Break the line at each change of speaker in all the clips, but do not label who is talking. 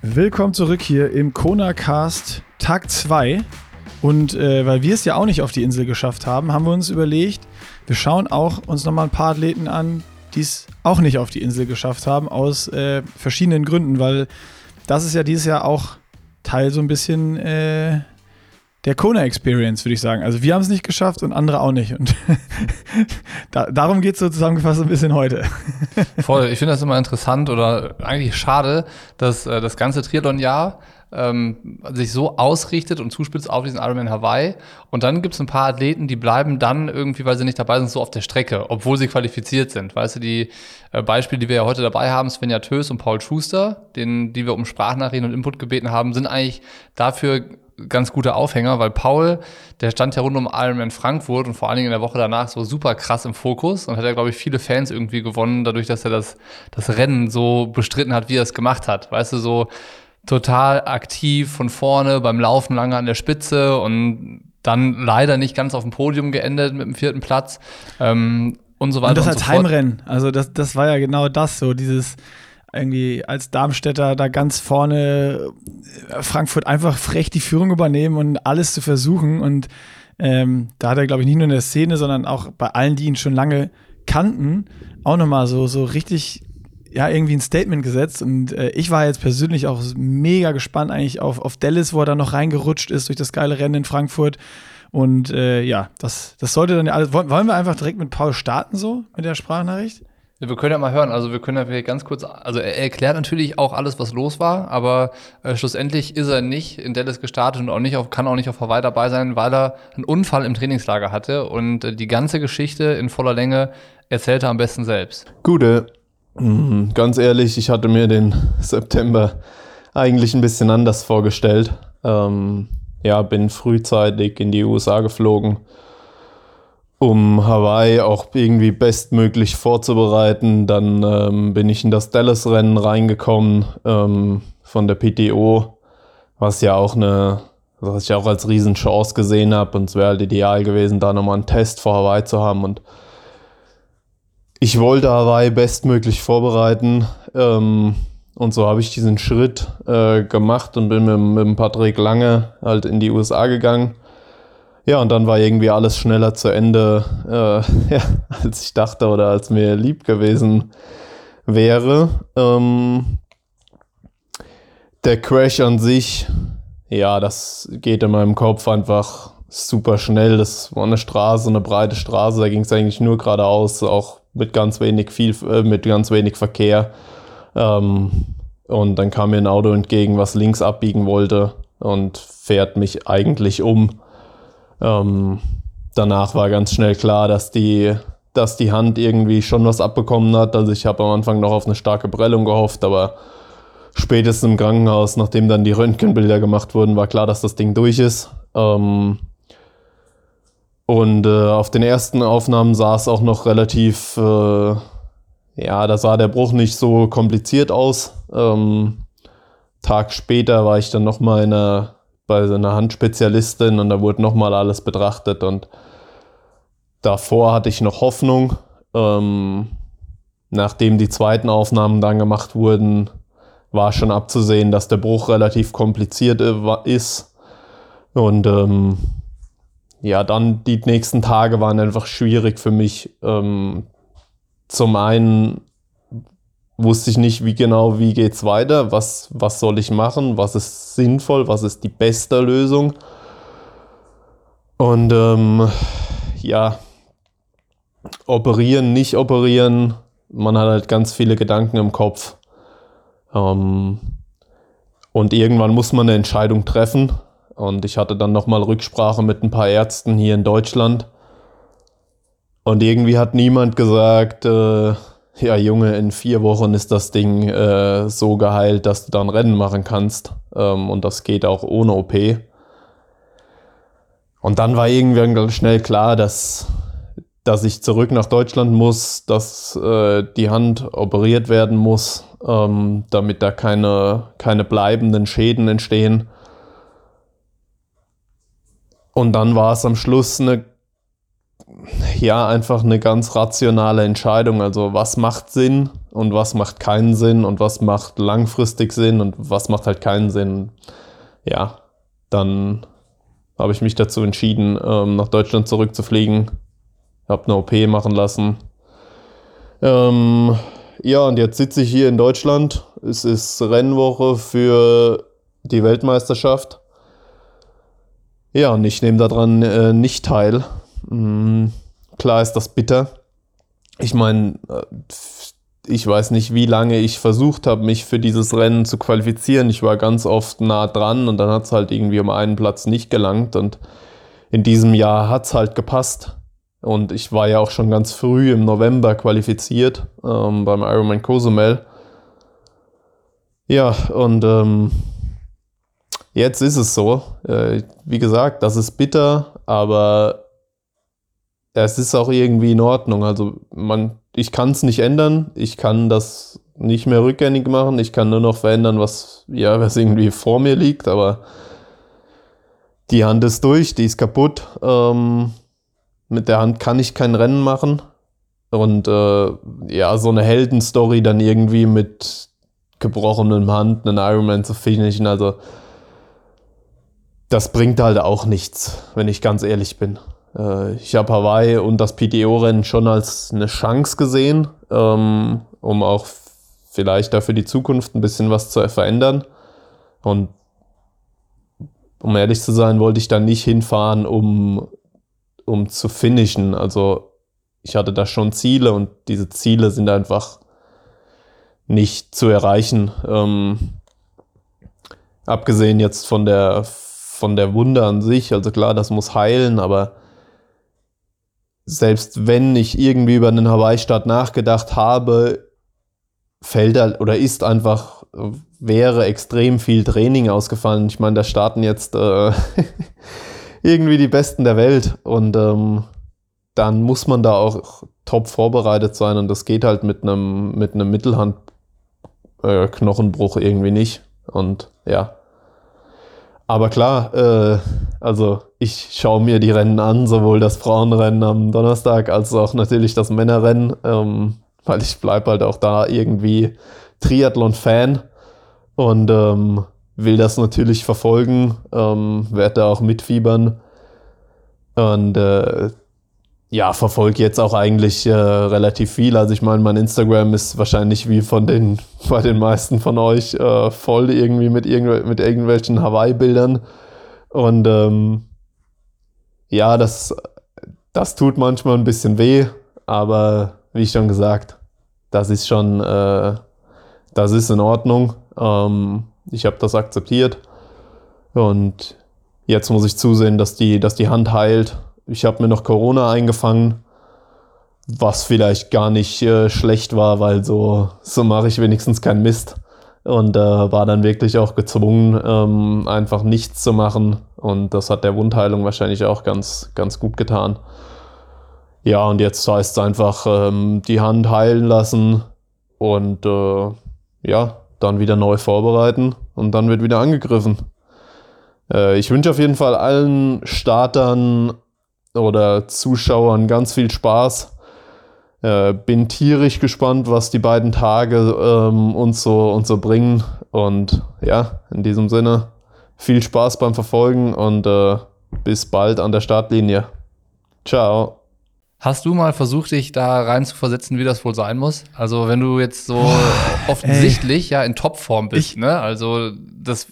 Willkommen zurück hier im Kona Cast Tag 2. Und äh, weil wir es ja auch nicht auf die Insel geschafft haben, haben wir uns überlegt, wir schauen auch uns nochmal ein paar Athleten an, die es auch nicht auf die Insel geschafft haben, aus äh, verschiedenen Gründen, weil das ist ja dieses Jahr auch Teil so ein bisschen äh, der Kona Experience, würde ich sagen. Also wir haben es nicht geschafft und andere auch nicht. Und da, darum geht es so zusammengefasst ein bisschen heute.
Voll, ich finde das immer interessant oder eigentlich schade, dass äh, das ganze Triathlon-Jahr ähm, sich so ausrichtet und zuspitzt auf diesen Ironman Hawaii. Und dann gibt es ein paar Athleten, die bleiben dann irgendwie, weil sie nicht dabei sind, so auf der Strecke, obwohl sie qualifiziert sind. Weißt du, die äh, Beispiele, die wir ja heute dabei haben, Svenja Tös und Paul Schuster, den, die wir um Sprachnachrichten und Input gebeten haben, sind eigentlich dafür ganz gute Aufhänger, weil Paul, der stand ja rund um Ironman Frankfurt und vor allen Dingen in der Woche danach so super krass im Fokus und hat ja, glaube ich, viele Fans irgendwie gewonnen, dadurch, dass er das, das Rennen so bestritten hat, wie er es gemacht hat. Weißt du, so total aktiv von vorne, beim Laufen lange an der Spitze und dann leider nicht ganz auf dem Podium geendet mit dem vierten Platz. Ähm, und so weiter.
Und das und als so Heimrennen. Also das, das war ja genau das, so dieses irgendwie als Darmstädter da ganz vorne äh, Frankfurt einfach frech die Führung übernehmen und alles zu versuchen. Und ähm, da hat er, glaube ich, nicht nur in der Szene, sondern auch bei allen, die ihn schon lange kannten, auch nochmal so, so richtig, ja, irgendwie ein Statement gesetzt. Und äh, ich war jetzt persönlich auch mega gespannt eigentlich auf, auf Dallas, wo er da noch reingerutscht ist durch das geile Rennen in Frankfurt. Und äh, ja, das, das sollte dann ja alles. Wollen wir einfach direkt mit Paul starten, so mit der Sprachnachricht?
Wir können ja mal hören, also wir können ja vielleicht ganz kurz, also er erklärt natürlich auch alles, was los war, aber äh, schlussendlich ist er nicht in Dallas gestartet und auch nicht auf, kann auch nicht auf Hawaii dabei sein, weil er einen Unfall im Trainingslager hatte und äh, die ganze Geschichte in voller Länge erzählt er am besten selbst.
Gute, mhm, ganz ehrlich, ich hatte mir den September eigentlich ein bisschen anders vorgestellt. Ähm, ja, bin frühzeitig in die USA geflogen um Hawaii auch irgendwie bestmöglich vorzubereiten. Dann ähm, bin ich in das Dallas-Rennen reingekommen ähm, von der PTO, was ja auch eine, was ich auch als Riesenchance gesehen habe. Und es wäre halt ideal gewesen, da nochmal einen Test vor Hawaii zu haben. Und ich wollte Hawaii bestmöglich vorbereiten. Ähm, und so habe ich diesen Schritt äh, gemacht und bin mit, mit Patrick Lange halt in die USA gegangen ja, und dann war irgendwie alles schneller zu Ende, äh, ja, als ich dachte oder als mir lieb gewesen wäre. Ähm, der Crash an sich, ja, das geht in meinem Kopf einfach super schnell. Das war eine Straße, eine breite Straße, da ging es eigentlich nur geradeaus, auch mit ganz wenig viel, äh, mit ganz wenig Verkehr. Ähm, und dann kam mir ein Auto entgegen, was links abbiegen wollte und fährt mich eigentlich um. Ähm, danach war ganz schnell klar, dass die, dass die Hand irgendwie schon was abbekommen hat. Also ich habe am Anfang noch auf eine starke Prellung gehofft, aber spätestens im Krankenhaus, nachdem dann die Röntgenbilder gemacht wurden, war klar, dass das Ding durch ist. Ähm, und äh, auf den ersten Aufnahmen sah es auch noch relativ, äh, ja, da sah der Bruch nicht so kompliziert aus. Ähm, Tag später war ich dann nochmal in einer bei einer Handspezialistin und da wurde nochmal alles betrachtet und davor hatte ich noch Hoffnung. Ähm, nachdem die zweiten Aufnahmen dann gemacht wurden, war schon abzusehen, dass der Bruch relativ kompliziert ist. Und ähm, ja, dann die nächsten Tage waren einfach schwierig für mich. Ähm, zum einen wusste ich nicht, wie genau, wie geht's weiter, was, was soll ich machen, was ist sinnvoll, was ist die beste Lösung. Und ähm, ja, operieren, nicht operieren, man hat halt ganz viele Gedanken im Kopf. Ähm, und irgendwann muss man eine Entscheidung treffen. Und ich hatte dann nochmal Rücksprache mit ein paar Ärzten hier in Deutschland. Und irgendwie hat niemand gesagt, äh, ja Junge, in vier Wochen ist das Ding äh, so geheilt, dass du dann Rennen machen kannst. Ähm, und das geht auch ohne OP. Und dann war irgendwann schnell klar, dass, dass ich zurück nach Deutschland muss, dass äh, die Hand operiert werden muss, ähm, damit da keine, keine bleibenden Schäden entstehen. Und dann war es am Schluss eine ja, einfach eine ganz rationale Entscheidung. Also was macht Sinn und was macht keinen Sinn und was macht langfristig Sinn und was macht halt keinen Sinn. Ja, dann habe ich mich dazu entschieden, ähm, nach Deutschland zurückzufliegen. Habe eine OP machen lassen. Ähm, ja, und jetzt sitze ich hier in Deutschland. Es ist Rennwoche für die Weltmeisterschaft. Ja, und ich nehme daran äh, nicht teil. Mhm. Klar ist das bitter. Ich meine, äh, ich weiß nicht, wie lange ich versucht habe, mich für dieses Rennen zu qualifizieren. Ich war ganz oft nah dran und dann hat es halt irgendwie um einen Platz nicht gelangt. Und in diesem Jahr hat es halt gepasst. Und ich war ja auch schon ganz früh im November qualifiziert ähm, beim Ironman Cozumel. Ja, und ähm, jetzt ist es so. Äh, wie gesagt, das ist bitter, aber es ist auch irgendwie in Ordnung. Also man, ich kann es nicht ändern. Ich kann das nicht mehr rückgängig machen. Ich kann nur noch verändern, was, ja, was irgendwie vor mir liegt. Aber die Hand ist durch, die ist kaputt. Ähm, mit der Hand kann ich kein Rennen machen. Und äh, ja, so eine Heldenstory dann irgendwie mit gebrochenem Hand einen Ironman zu finishen, also das bringt halt auch nichts, wenn ich ganz ehrlich bin. Äh, ich habe Hawaii und das PTO-Rennen schon als eine Chance gesehen, ähm, um auch vielleicht dafür die Zukunft ein bisschen was zu verändern. Und um ehrlich zu sein, wollte ich da nicht hinfahren, um, um zu finishen. Also ich hatte da schon Ziele und diese Ziele sind einfach nicht zu erreichen. Ähm, abgesehen jetzt von der, von der Wunde an sich, also klar, das muss heilen, aber selbst wenn ich irgendwie über einen Hawaii-Start nachgedacht habe, fällt halt oder ist einfach, wäre extrem viel Training ausgefallen. Ich meine, da starten jetzt äh, irgendwie die Besten der Welt und ähm, dann muss man da auch top vorbereitet sein und das geht halt mit einem mit einem Mittelhandknochenbruch äh, irgendwie nicht. Und ja, aber klar, äh, also ich schaue mir die Rennen an, sowohl das Frauenrennen am Donnerstag als auch natürlich das Männerrennen, ähm, weil ich bleibe halt auch da irgendwie Triathlon-Fan und ähm, will das natürlich verfolgen, ähm, werde da auch mitfiebern. Und äh, ja, verfolge jetzt auch eigentlich äh, relativ viel. Also ich meine, mein Instagram ist wahrscheinlich wie von den, bei den meisten von euch äh, voll irgendwie mit, irgendw mit irgendwelchen Hawaii-Bildern. Und ähm, ja, das, das tut manchmal ein bisschen weh, aber wie schon gesagt, das ist schon, äh, das ist in Ordnung. Ähm, ich habe das akzeptiert und jetzt muss ich zusehen, dass die, dass die Hand heilt ich habe mir noch Corona eingefangen, was vielleicht gar nicht äh, schlecht war, weil so, so mache ich wenigstens keinen Mist. Und äh, war dann wirklich auch gezwungen, ähm, einfach nichts zu machen. Und das hat der Wundheilung wahrscheinlich auch ganz, ganz gut getan. Ja, und jetzt heißt es einfach ähm, die Hand heilen lassen und äh, ja, dann wieder neu vorbereiten und dann wird wieder angegriffen. Äh, ich wünsche auf jeden Fall allen Startern oder Zuschauern ganz viel Spaß. Äh, bin tierisch gespannt, was die beiden Tage ähm, uns, so, uns so bringen. Und ja, in diesem Sinne, viel Spaß beim Verfolgen und äh, bis bald an der Startlinie. Ciao.
Hast du mal versucht, dich da rein zu versetzen, wie das wohl sein muss? Also, wenn du jetzt so oh, offensichtlich ey. ja in Topform bist, ich, ne? Also, das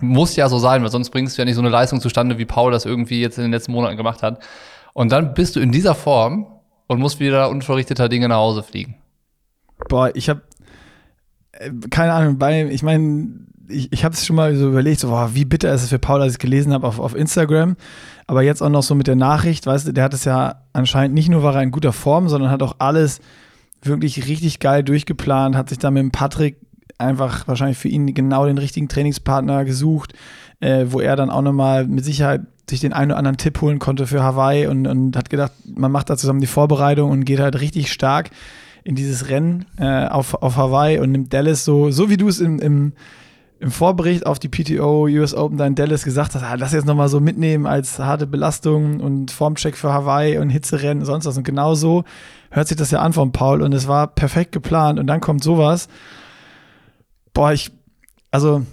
muss ja so sein, weil sonst bringst du ja nicht so eine Leistung zustande, wie Paul das irgendwie jetzt in den letzten Monaten gemacht hat. Und dann bist du in dieser Form und musst wieder unverrichteter Dinge nach Hause fliegen.
Boah, ich habe äh, keine Ahnung, bei, ich meine, ich, ich habe es schon mal so überlegt, so, boah, wie bitter ist es für Paul, als ich es gelesen habe auf, auf Instagram. Aber jetzt auch noch so mit der Nachricht, weißt du, der hat es ja anscheinend nicht nur war er in guter Form, sondern hat auch alles wirklich richtig geil durchgeplant, hat sich da mit dem Patrick einfach wahrscheinlich für ihn genau den richtigen Trainingspartner gesucht, äh, wo er dann auch nochmal mit Sicherheit sich den einen oder anderen Tipp holen konnte für Hawaii und, und hat gedacht, man macht da zusammen die Vorbereitung und geht halt richtig stark in dieses Rennen äh, auf, auf Hawaii und nimmt Dallas so, so wie du es im, im im Vorbericht auf die PTO US Open da in Dallas gesagt hast, ah, lass jetzt nochmal so mitnehmen als harte Belastung und Formcheck für Hawaii und Hitzerennen und sonst was. Und genau so hört sich das ja an von Paul und es war perfekt geplant und dann kommt sowas. Boah, ich, also,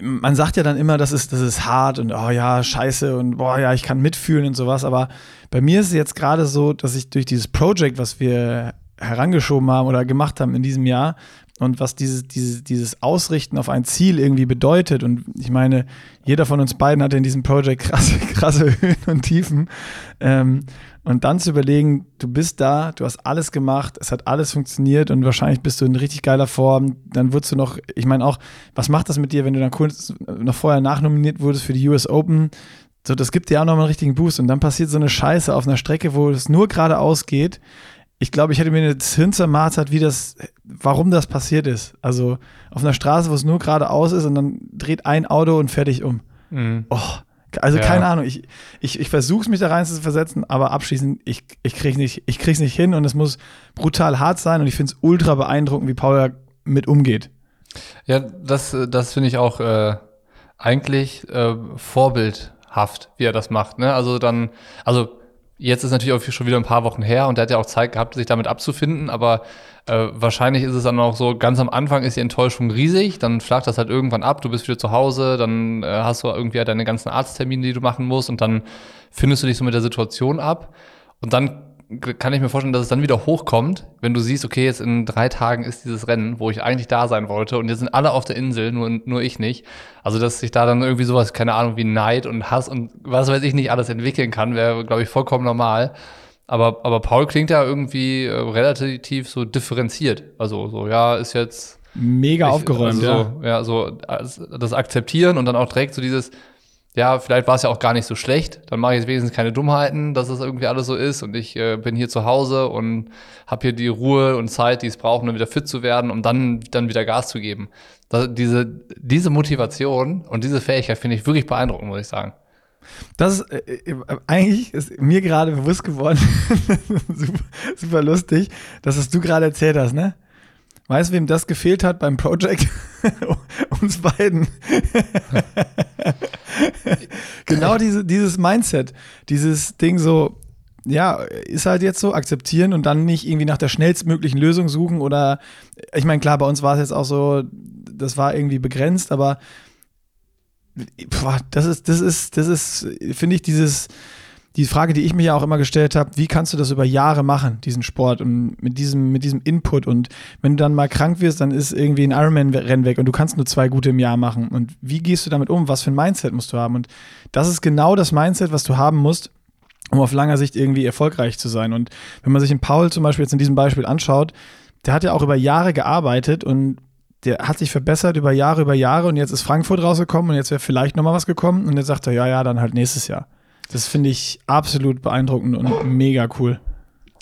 man sagt ja dann immer, das ist, das ist hart und oh ja, scheiße und boah, ja, ich kann mitfühlen und sowas, aber bei mir ist es jetzt gerade so, dass ich durch dieses Project, was wir herangeschoben haben oder gemacht haben in diesem Jahr, und was dieses, dieses, dieses Ausrichten auf ein Ziel irgendwie bedeutet. Und ich meine, jeder von uns beiden hat in diesem Projekt krasse, krasse Höhen und Tiefen. Ähm, und dann zu überlegen, du bist da, du hast alles gemacht, es hat alles funktioniert und wahrscheinlich bist du in richtig geiler Form. Dann würdest du noch, ich meine auch, was macht das mit dir, wenn du dann kurz noch vorher nachnominiert wurdest für die US Open? So, das gibt dir auch nochmal einen richtigen Boost. Und dann passiert so eine Scheiße auf einer Strecke, wo es nur geradeaus geht ich glaube, ich hätte mir das Hirn zermartert, wie das, warum das passiert ist. Also auf einer Straße, wo es nur geradeaus ist und dann dreht ein Auto und fertig um. Mhm. Oh, also ja. keine Ahnung, ich, ich, ich versuche es mich da rein zu versetzen, aber abschließend, ich, ich kriege nicht, ich krieg's nicht hin und es muss brutal hart sein und ich finde es ultra beeindruckend, wie Paul da mit umgeht.
Ja, das, das finde ich auch äh, eigentlich äh, vorbildhaft, wie er das macht. Ne? Also dann, also Jetzt ist natürlich auch schon wieder ein paar Wochen her und der hat ja auch Zeit gehabt, sich damit abzufinden, aber äh, wahrscheinlich ist es dann auch so, ganz am Anfang ist die Enttäuschung riesig, dann flagt das halt irgendwann ab, du bist wieder zu Hause, dann äh, hast du irgendwie deine ganzen Arzttermine, die du machen musst und dann findest du dich so mit der Situation ab und dann kann ich mir vorstellen, dass es dann wieder hochkommt, wenn du siehst, okay, jetzt in drei Tagen ist dieses Rennen, wo ich eigentlich da sein wollte und jetzt sind alle auf der Insel, nur, nur ich nicht. Also, dass sich da dann irgendwie sowas, keine Ahnung, wie Neid und Hass und was weiß ich nicht alles entwickeln kann, wäre, glaube ich, vollkommen normal. Aber, aber Paul klingt ja irgendwie äh, relativ so differenziert. Also, so, ja, ist jetzt.
Mega ich, aufgeräumt,
also, ja. So, ja, so das Akzeptieren und dann auch direkt so dieses, ja, vielleicht war es ja auch gar nicht so schlecht. Dann mache ich jetzt wenigstens keine Dummheiten, dass es irgendwie alles so ist. Und ich äh, bin hier zu Hause und habe hier die Ruhe und Zeit, die es braucht, um wieder fit zu werden, um dann, dann wieder Gas zu geben. Das, diese, diese Motivation und diese Fähigkeit finde ich wirklich beeindruckend, muss ich sagen.
Das ist äh, äh eigentlich ist mir gerade bewusst geworden, super, super lustig, dass es du gerade erzählt hast, ne? Weißt du, wem das gefehlt hat beim Project? Uns beiden. genau diese, dieses Mindset, dieses Ding so, ja, ist halt jetzt so, akzeptieren und dann nicht irgendwie nach der schnellstmöglichen Lösung suchen oder, ich meine, klar, bei uns war es jetzt auch so, das war irgendwie begrenzt, aber boah, das ist, das ist, das ist, finde ich, dieses, die Frage, die ich mir ja auch immer gestellt habe, wie kannst du das über Jahre machen, diesen Sport und mit diesem, mit diesem Input? Und wenn du dann mal krank wirst, dann ist irgendwie ein Ironman-Rennen weg und du kannst nur zwei gute im Jahr machen. Und wie gehst du damit um, was für ein Mindset musst du haben? Und das ist genau das Mindset, was du haben musst, um auf langer Sicht irgendwie erfolgreich zu sein. Und wenn man sich in Paul zum Beispiel jetzt in diesem Beispiel anschaut, der hat ja auch über Jahre gearbeitet und der hat sich verbessert über Jahre, über Jahre. Und jetzt ist Frankfurt rausgekommen und jetzt wäre vielleicht nochmal was gekommen. Und jetzt sagt er, ja, ja, dann halt nächstes Jahr. Das finde ich absolut beeindruckend und mega cool.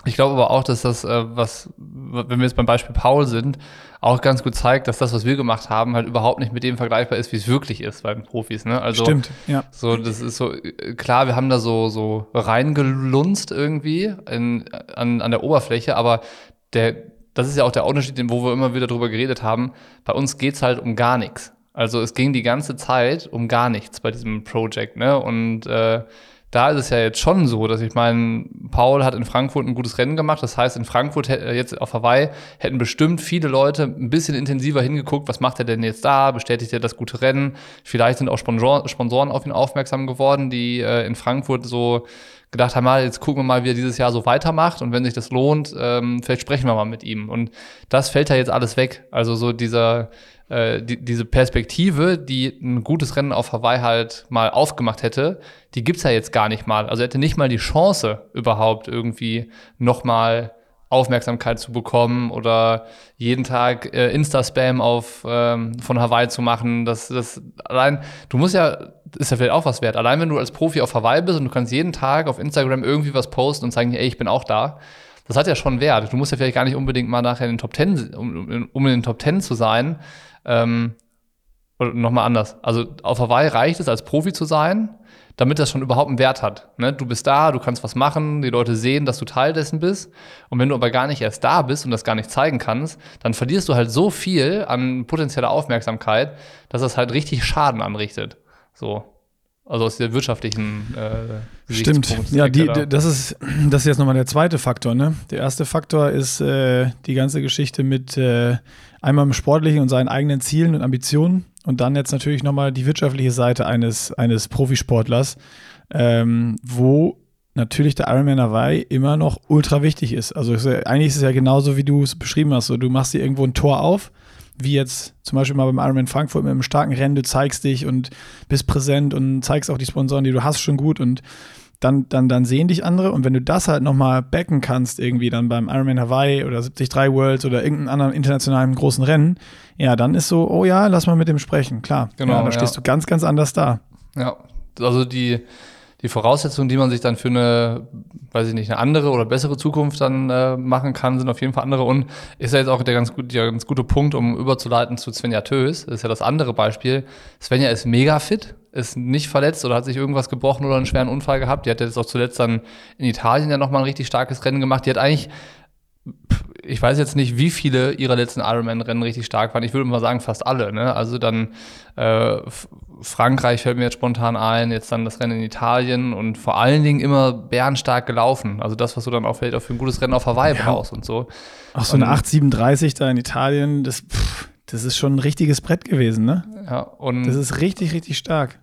Ich glaube aber auch, dass das, äh, was, wenn wir jetzt beim Beispiel Paul sind, auch ganz gut zeigt, dass das, was wir gemacht haben, halt überhaupt nicht mit dem vergleichbar ist, wie es wirklich ist bei den Profis. Ne?
Also, Stimmt, ja.
So, das ist so, klar, wir haben da so, so reingelunzt irgendwie in, an, an der Oberfläche, aber der, das ist ja auch der Unterschied, wo wir immer wieder drüber geredet haben. Bei uns geht's halt um gar nichts. Also es ging die ganze Zeit um gar nichts bei diesem Project, ne? Und äh, da ist es ja jetzt schon so, dass ich meine, Paul hat in Frankfurt ein gutes Rennen gemacht. Das heißt, in Frankfurt äh, jetzt auf Hawaii hätten bestimmt viele Leute ein bisschen intensiver hingeguckt, was macht er denn jetzt da? Bestätigt er das gute Rennen? Vielleicht sind auch Sponsoren auf ihn aufmerksam geworden, die äh, in Frankfurt so gedacht haben, mal, jetzt gucken wir mal, wie er dieses Jahr so weitermacht und wenn sich das lohnt, ähm, vielleicht sprechen wir mal mit ihm. Und das fällt ja jetzt alles weg. Also so dieser äh, die, diese Perspektive, die ein gutes Rennen auf Hawaii halt mal aufgemacht hätte, die gibt's ja jetzt gar nicht mal. Also er hätte nicht mal die Chance überhaupt irgendwie nochmal Aufmerksamkeit zu bekommen oder jeden Tag äh, Insta-Spam auf ähm, von Hawaii zu machen. Das, das allein, du musst ja, ist ja vielleicht auch was wert. Allein wenn du als Profi auf Hawaii bist und du kannst jeden Tag auf Instagram irgendwie was posten und sagen, ey, ich bin auch da. Das hat ja schon Wert. Du musst ja vielleicht gar nicht unbedingt mal nachher in den Top Ten, um, um in den Top Ten zu sein, ähm, oder nochmal anders. Also auf Hawaii reicht es, als Profi zu sein. damit das schon überhaupt einen Wert hat. Ne? Du bist da, du kannst was machen, die Leute sehen, dass du Teil dessen bist. Und wenn du aber gar nicht erst da bist und das gar nicht zeigen kannst, dann verlierst du halt so viel an potenzieller Aufmerksamkeit, dass das halt richtig Schaden anrichtet. So. Also aus der wirtschaftlichen
äh, Stimmt. Ja, die, da. das ist das ist jetzt nochmal der zweite Faktor. Ne? Der erste Faktor ist äh, die ganze Geschichte mit äh, einmal im Sportlichen und seinen eigenen Zielen und Ambitionen und dann jetzt natürlich nochmal die wirtschaftliche Seite eines, eines Profisportlers, ähm, wo natürlich der Ironman Hawaii immer noch ultra wichtig ist. Also eigentlich ist es ja genauso, wie du es beschrieben hast. So, du machst dir irgendwo ein Tor auf, wie jetzt zum Beispiel mal beim Ironman Frankfurt mit einem starken Rennen, du zeigst dich und bist präsent und zeigst auch die Sponsoren, die du hast, schon gut und dann, dann, dann sehen dich andere und wenn du das halt nochmal backen kannst, irgendwie dann beim Ironman Hawaii oder 73 Worlds oder irgendeinem anderen internationalen großen Rennen, ja, dann ist so, oh ja, lass mal mit dem sprechen, klar. Genau. Ja, da stehst du ganz, ganz anders da.
Ja, also die, die Voraussetzungen, die man sich dann für eine, weiß ich nicht, eine andere oder bessere Zukunft dann äh, machen kann, sind auf jeden Fall andere. Und ist ja jetzt auch der ganz, gut, der ganz gute Punkt, um überzuleiten zu Svenja Tös. Das ist ja das andere Beispiel. Svenja ist mega fit, ist nicht verletzt oder hat sich irgendwas gebrochen oder einen schweren Unfall gehabt. Die hat jetzt auch zuletzt dann in Italien ja nochmal ein richtig starkes Rennen gemacht. Die hat eigentlich, ich weiß jetzt nicht, wie viele ihrer letzten Ironman-Rennen richtig stark waren. Ich würde mal sagen, fast alle. Ne? Also dann äh, Frankreich fällt mir jetzt spontan ein, jetzt dann das Rennen in Italien und vor allen Dingen immer bärenstark gelaufen. Also das, was du dann auch vielleicht auch für ein gutes Rennen auf Hawaii ja. brauchst und so.
Auch so eine 837 da in Italien, das, pff, das ist schon ein richtiges Brett gewesen, ne?
Ja, und
das ist richtig, richtig stark.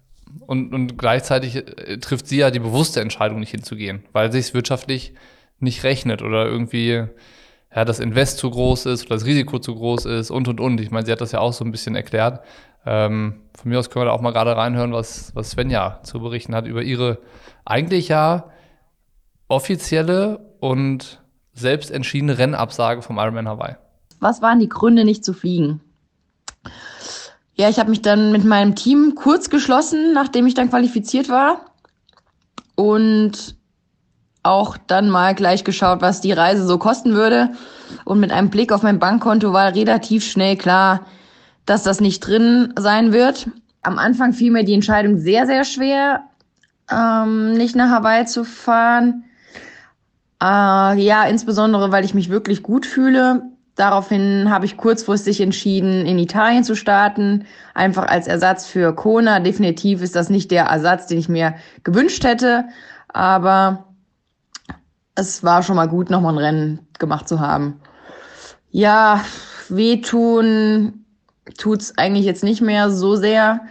Und, und gleichzeitig äh, trifft sie ja die bewusste Entscheidung, nicht hinzugehen, weil sich wirtschaftlich nicht rechnet oder irgendwie ja, das Invest zu groß ist oder das Risiko zu groß ist und und und. Ich meine, sie hat das ja auch so ein bisschen erklärt. Ähm, von mir aus können wir da auch mal gerade reinhören, was, was Svenja zu berichten hat über ihre eigentlich ja offizielle und selbst entschiedene Rennabsage vom Ironman Hawaii.
Was waren die Gründe, nicht zu fliegen? Ja, ich habe mich dann mit meinem Team kurz geschlossen, nachdem ich dann qualifiziert war. Und auch dann mal gleich geschaut, was die Reise so kosten würde. Und mit einem Blick auf mein Bankkonto war relativ schnell klar, dass das nicht drin sein wird. Am Anfang fiel mir die Entscheidung sehr, sehr schwer, ähm, nicht nach Hawaii zu fahren. Äh, ja, insbesondere, weil ich mich wirklich gut fühle. Daraufhin habe ich kurzfristig entschieden, in Italien zu starten, einfach als Ersatz für Kona. Definitiv ist das nicht der Ersatz, den ich mir gewünscht hätte, aber es war schon mal gut, nochmal ein Rennen gemacht zu haben. Ja, wehtun tut's eigentlich jetzt nicht mehr so sehr,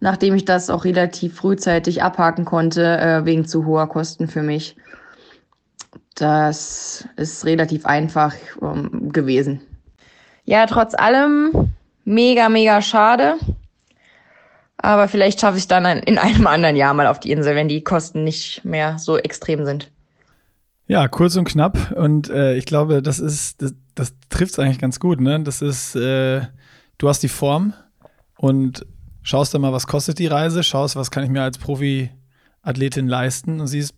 nachdem ich das auch relativ frühzeitig abhaken konnte, äh, wegen zu hoher Kosten für mich. Das ist relativ einfach ähm, gewesen. Ja, trotz allem mega, mega schade. Aber vielleicht schaffe ich es dann in einem anderen Jahr mal auf die Insel, wenn die Kosten nicht mehr so extrem sind.
Ja, kurz und knapp. Und äh, ich glaube, das ist, das, das trifft es eigentlich ganz gut, ne? Das ist, äh, du hast die Form und schaust dann mal, was kostet die Reise, schaust, was kann ich mir als Profi-Athletin leisten und siehst,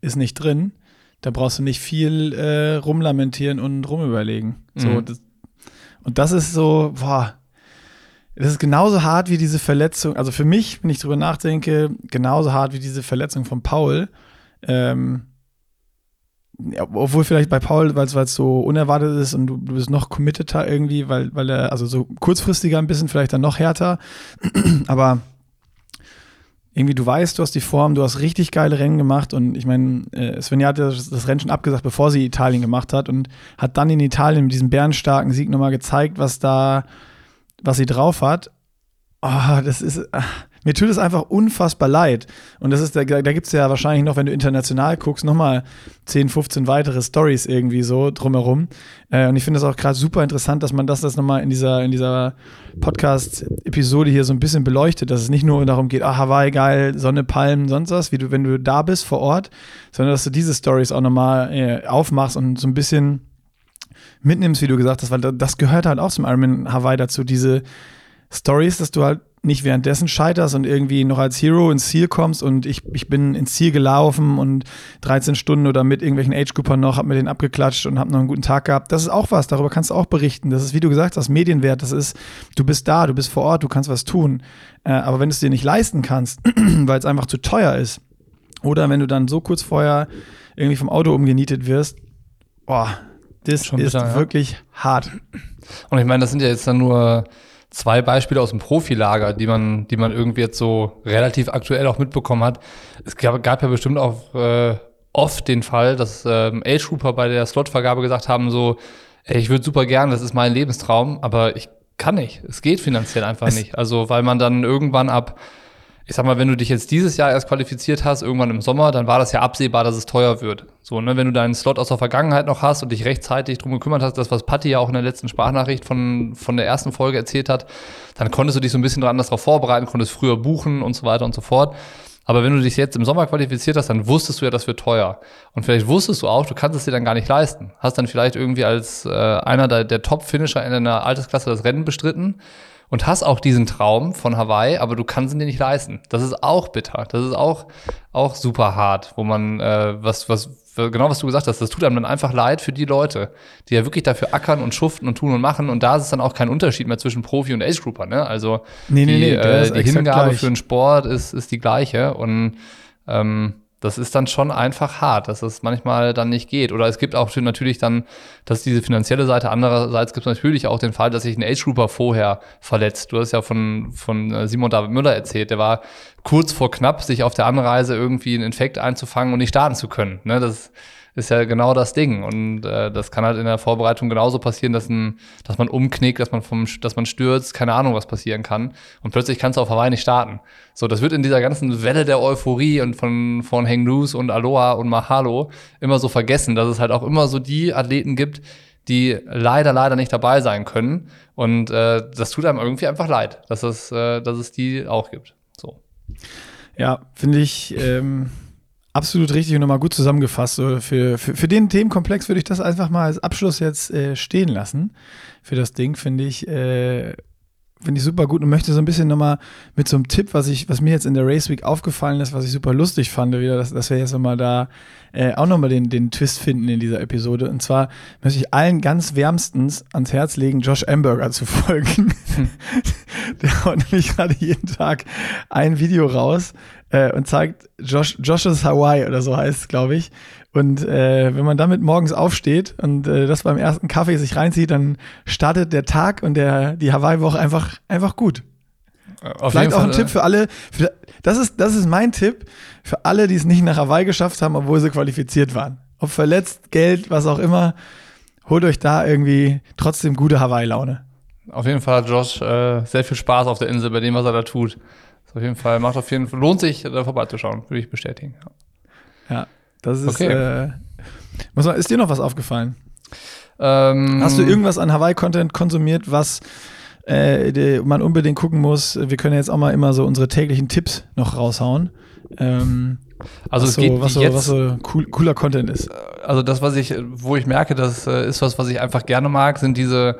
ist nicht drin. Da brauchst du nicht viel äh, rumlamentieren und rumüberlegen. Mhm. So, das, und das ist so, boah, das ist genauso hart wie diese Verletzung. Also für mich, wenn ich drüber nachdenke, genauso hart wie diese Verletzung von Paul. Ähm, ja, obwohl vielleicht bei Paul, weil es so unerwartet ist und du, du bist noch committeter irgendwie, weil, weil er, also so kurzfristiger ein bisschen, vielleicht dann noch härter. Aber irgendwie, du weißt, du hast die Form, du hast richtig geile Rennen gemacht und ich meine, äh, Svenja hat das, das Rennen schon abgesagt, bevor sie Italien gemacht hat und hat dann in Italien mit diesem bärenstarken Sieg nochmal gezeigt, was da, was sie drauf hat. Oh, das ist, ach, mir tut es einfach unfassbar leid. Und das ist, da, da gibt es ja wahrscheinlich noch, wenn du international guckst, nochmal 10, 15 weitere Stories irgendwie so drumherum. Äh, und ich finde es auch gerade super interessant, dass man das, das nochmal in dieser, in dieser Podcast-Episode hier so ein bisschen beleuchtet, dass es nicht nur darum geht, ah, Hawaii geil, Sonne, Palmen, sonst was, wie du, wenn du da bist vor Ort, sondern dass du diese Stories auch nochmal äh, aufmachst und so ein bisschen mitnimmst, wie du gesagt hast, weil das gehört halt auch zum Ironman Hawaii dazu, diese Stories, dass du halt nicht währenddessen scheiterst und irgendwie noch als Hero ins Ziel kommst und ich, ich bin ins Ziel gelaufen und 13 Stunden oder mit irgendwelchen Age-Groupern noch, hab mir den abgeklatscht und hab noch einen guten Tag gehabt. Das ist auch was, darüber kannst du auch berichten. Das ist, wie du gesagt hast, Medienwert. Das ist, du bist da, du bist vor Ort, du kannst was tun. Äh, aber wenn du es dir nicht leisten kannst, weil es einfach zu teuer ist, Oder wenn du dann so kurz vorher irgendwie vom Auto umgenietet wirst, boah, das
Schon
ist
bitter, ja.
wirklich hart.
Und ich meine, das sind ja jetzt dann nur zwei Beispiele aus dem Profilager, die man, die man irgendwie jetzt so relativ aktuell auch mitbekommen hat. Es gab, gab ja bestimmt auch äh, oft den Fall, dass ähm, Age Trooper bei der Slotvergabe gesagt haben, so, ey, ich würde super gern, das ist mein Lebenstraum, aber ich kann nicht. Es geht finanziell einfach
Es-
nicht. Also, weil man dann irgendwann ab, ich sag mal, wenn du dich jetzt dieses Jahr erst qualifiziert hast, irgendwann im Sommer, dann war das ja absehbar, dass es teuer wird. So, ne, wenn du deinen Slot aus der Vergangenheit noch hast und dich rechtzeitig drum gekümmert hast, das, was Patti ja auch in der letzten Sprachnachricht von, von der ersten Folge erzählt hat, dann konntest du dich so ein bisschen dran darauf vorbereiten, konntest früher buchen und so weiter und so fort. Aber wenn du dich jetzt im Sommer qualifiziert hast, dann wusstest du ja, das wird teuer. Und vielleicht wusstest du auch, du kannst es dir dann gar nicht leisten. Hast dann vielleicht irgendwie als äh, einer der, der Top-Finisher in deiner Altersklasse das Rennen bestritten und hast auch diesen Traum von Hawaii, aber du kannst ihn dir nicht leisten. Das ist auch bitter. Das ist auch, auch super hart, wo man, äh, was, was, genau was du gesagt hast, das tut einem dann einfach leid für die Leute, die ja wirklich dafür ackern und schuften und tun und machen. Und da ist es dann auch kein Unterschied mehr zwischen Profi und Age Grouper, ne? Also
Nee, nee,
die,
nee, der
äh, die Hingabe
gleich.
für den Sport ist, ist die gleiche. Und ähm, das ist dann schon einfach hart, dass es manchmal dann nicht geht. Oder es gibt auch natürlich dann, dass diese finanzielle Seite. Andererseits gibt es natürlich auch den Fall, dass sich ein Age-Grouper vorher verletzt. Du hast ja von, von äh, Simon David Müller erzählt. Der war kurz vor knapp, sich auf der Anreise irgendwie einen Infekt einzufangen und nicht starten zu können. Ne? Das ist ja genau das Ding. Und äh, das kann halt in der Vorbereitung genauso passieren, dass, ein, dass man umknickt, dass man, vom, dass man stürzt, keine Ahnung, was passieren kann. Und plötzlich kannst du auf Hawaii nicht starten. So, das wird in dieser ganzen Welle der Euphorie und von, von Hang Loose und Aloha und Mahalo immer so vergessen, dass es halt auch immer so die Athleten gibt, die leider, leider nicht dabei sein können. Und äh, das tut einem irgendwie einfach leid, dass es, äh, dass es die auch gibt. So.
Ja, finde ich ähm, absolut richtig und nochmal gut zusammengefasst. Für, für, für den Themenkomplex würde ich das einfach mal als Abschluss jetzt äh, stehen lassen. Für das Ding finde ich, äh, finde ich super gut und möchte so ein bisschen nochmal mit so einem Tipp, was ich, was mir jetzt in der Race Week aufgefallen ist, was ich super lustig fand, wieder, dass, dass wir jetzt nochmal da äh, auch nochmal den, den Twist finden in dieser Episode. Und zwar möchte ich allen ganz wärmstens ans Herz legen, Josh Amberger zu folgen. Der haut nämlich gerade jeden Tag ein Video raus äh, und zeigt Josh, Josh's Hawaii oder so heißt es, glaube ich. Und äh, wenn man damit morgens aufsteht und äh, das beim ersten Kaffee sich reinzieht, dann startet der Tag und der, die Hawaii-Woche einfach, einfach gut.
Auf
Vielleicht auch ein Tipp für alle. Für, das, ist, das ist mein Tipp für alle, die es nicht nach Hawaii geschafft haben, obwohl sie qualifiziert waren. Ob verletzt, Geld, was auch immer. Holt euch da irgendwie trotzdem gute Hawaii-Laune.
Auf jeden Fall hat Josh äh, sehr viel Spaß auf der Insel bei dem, was er da tut. Ist auf jeden Fall, macht auf jeden Fall, lohnt sich, da vorbeizuschauen, würde ich bestätigen. Ja.
Ja, das ist.
Okay.
Äh, muss man, ist dir noch was aufgefallen?
Ähm,
Hast du irgendwas an Hawaii-Content konsumiert, was äh, die, man unbedingt gucken muss? Wir können jetzt auch mal immer so unsere täglichen Tipps noch raushauen. Ähm,
also
was
es
so,
geht
was so,
jetzt,
was so cool, cooler Content ist.
also das, was ich, wo ich merke, das äh, ist was, was ich einfach gerne mag, sind diese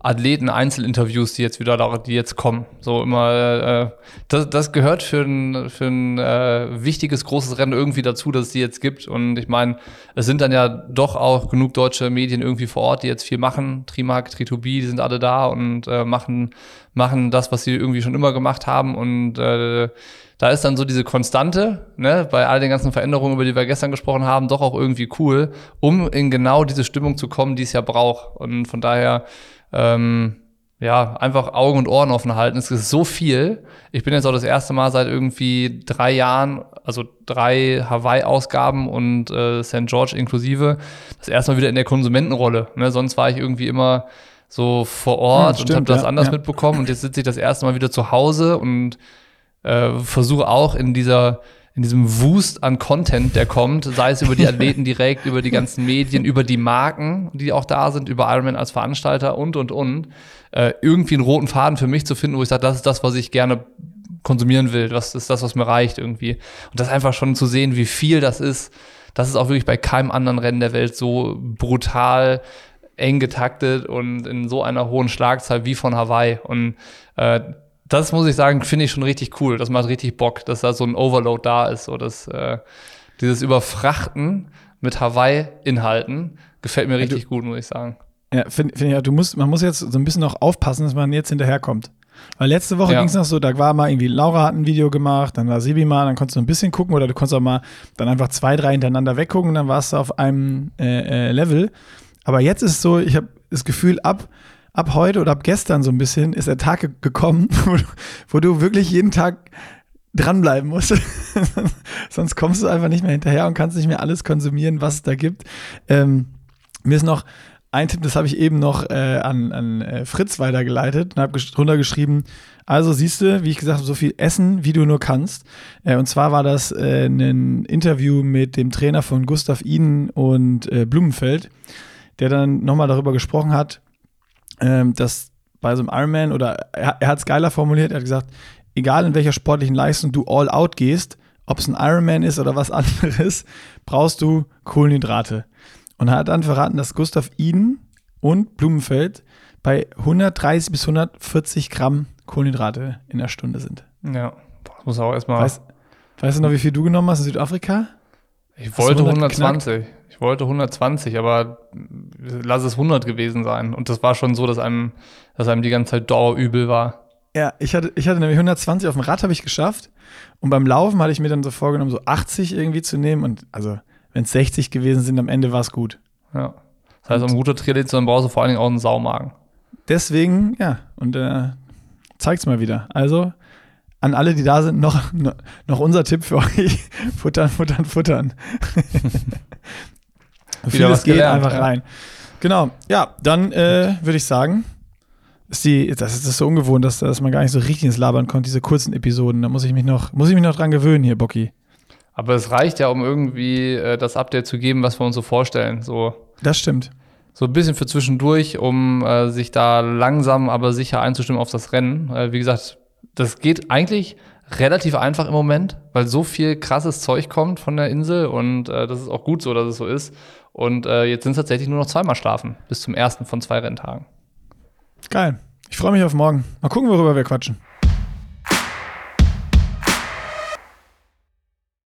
Athleten-Einzelinterviews, die jetzt wieder, da, die jetzt kommen. So immer, äh, das, das gehört für ein, für ein äh, wichtiges, großes Rennen irgendwie dazu, dass es die jetzt gibt. Und ich meine, es sind dann ja doch auch genug deutsche Medien irgendwie vor Ort, die jetzt viel machen. Trimark, Tri2B, die sind alle da und äh, machen, machen das, was sie irgendwie schon immer gemacht haben. Und äh, da ist dann so diese Konstante, ne, bei all den ganzen Veränderungen, über die wir gestern gesprochen haben, doch auch irgendwie cool, um in genau diese Stimmung zu kommen, die es ja braucht. Und von daher, ähm, ja, einfach Augen und Ohren offen halten. Es ist so viel. Ich bin jetzt auch das erste Mal seit irgendwie drei Jahren, also drei Hawaii-Ausgaben und äh, St. George inklusive, das erste Mal wieder in der Konsumentenrolle. Ne? Sonst war ich irgendwie immer so vor Ort
Ja,
und
stimmt,
habe das
ja,
anders
ja.
mitbekommen. Und jetzt sitze ich das erste Mal wieder zu Hause und äh, versuche auch in dieser in diesem Wust an Content, der kommt, sei es über die Athleten direkt, über die ganzen Medien, über die Marken, die auch da sind, über Ironman als Veranstalter und und und, äh, irgendwie einen roten Faden für mich zu finden, wo ich sage, das ist das, was ich gerne konsumieren will, was ist das, was mir reicht irgendwie. Und das einfach schon zu sehen, wie viel das ist, das ist auch wirklich bei keinem anderen Rennen der Welt so brutal eng getaktet und in so einer hohen Schlagzahl wie von Hawaii. Und äh, das muss ich sagen, finde ich schon richtig cool. Das macht richtig Bock, dass da so ein Overload da ist. So dass, äh, dieses Überfrachten mit Hawaii-Inhalten gefällt mir richtig gut, muss ich sagen.
Ja, finde find ich, ja, du musst, man muss jetzt so ein bisschen auch aufpassen, dass man jetzt hinterherkommt. Weil letzte Woche
Ja.
ging es noch so, da war mal irgendwie, Laura hat ein Video gemacht, dann war Sibi mal, dann konntest du ein bisschen gucken oder du konntest auch mal dann einfach zwei, drei hintereinander weggucken und dann warst du auf einem äh, äh, Level. Aber jetzt ist es so, ich habe das Gefühl, ab, ab heute oder ab gestern so ein bisschen ist der Tag ge- gekommen, wo du, wirklich jeden Tag dranbleiben musst. Sonst kommst du einfach nicht mehr hinterher und kannst nicht mehr alles konsumieren, was es da gibt. Ähm, mir ist noch ein Tipp, das habe ich eben noch äh, an, an äh, Fritz weitergeleitet und habe gesch drunter geschrieben, also siehst du, wie ich gesagt habe, so viel essen, wie du nur kannst. Äh, und zwar war das äh, ein Interview mit dem Trainer von Gustav Iden und äh, Blumenfeld, der dann nochmal darüber gesprochen hat, ähm, dass bei so einem Ironman, oder er, er hat es geiler formuliert, er hat gesagt, egal in welcher sportlichen Leistung du all out gehst, ob es ein Ironman ist oder was anderes, brauchst du Kohlenhydrate. Und er hat dann verraten, dass Gustav Iden und Blumenfeld bei 130 bis 140 Gramm Kohlenhydrate in der Stunde sind.
Ja, das muss auch erstmal.
Weißt, weißt du noch, wie viel du genommen hast in Südafrika?
Ich
Hast
wollte
100
120. Ich wollte 120, aber lass es 100 gewesen sein. Und das war schon so, dass einem, dass einem die ganze Zeit dauerübel war.
Ja, ich hatte, ich hatte nämlich 120 auf dem Rad, habe ich geschafft. Und beim Laufen hatte ich mir dann so vorgenommen, so 80 irgendwie zu nehmen. Und also, wenn es 60 gewesen sind, am Ende war es gut.
Ja. Das heißt, um ein guter Triathlet zu sein, brauchst du vor allen Dingen auch einen Saumagen.
Deswegen, ja, und äh, zeig's mal wieder. Also, an alle, die da sind, noch, noch unser Tipp für euch: futtern, futtern, futtern.
Wieder
es
was
geht,
gelernt,
einfach
ja.
rein. Genau, ja, dann äh, würde ich sagen, ist die, das ist das so ungewohnt, dass, dass man gar nicht so richtig ins Labern kommt, diese kurzen Episoden. Da muss ich mich noch, muss ich mich noch dran gewöhnen hier, Bocky.
Aber es reicht ja, um irgendwie äh, das Update zu geben, was wir uns so vorstellen. So,
Das stimmt.
so ein bisschen für zwischendurch, um äh, sich da langsam, aber sicher einzustimmen auf das Rennen. Äh, wie gesagt, das geht eigentlich relativ einfach im Moment, weil so viel krasses Zeug kommt von der Insel und äh, das ist auch gut so, dass es so ist. Und äh, jetzt sind es tatsächlich nur noch zweimal schlafen, bis zum ersten von zwei Renntagen.
Geil. Ich freue mich auf morgen. Mal gucken, worüber wir quatschen.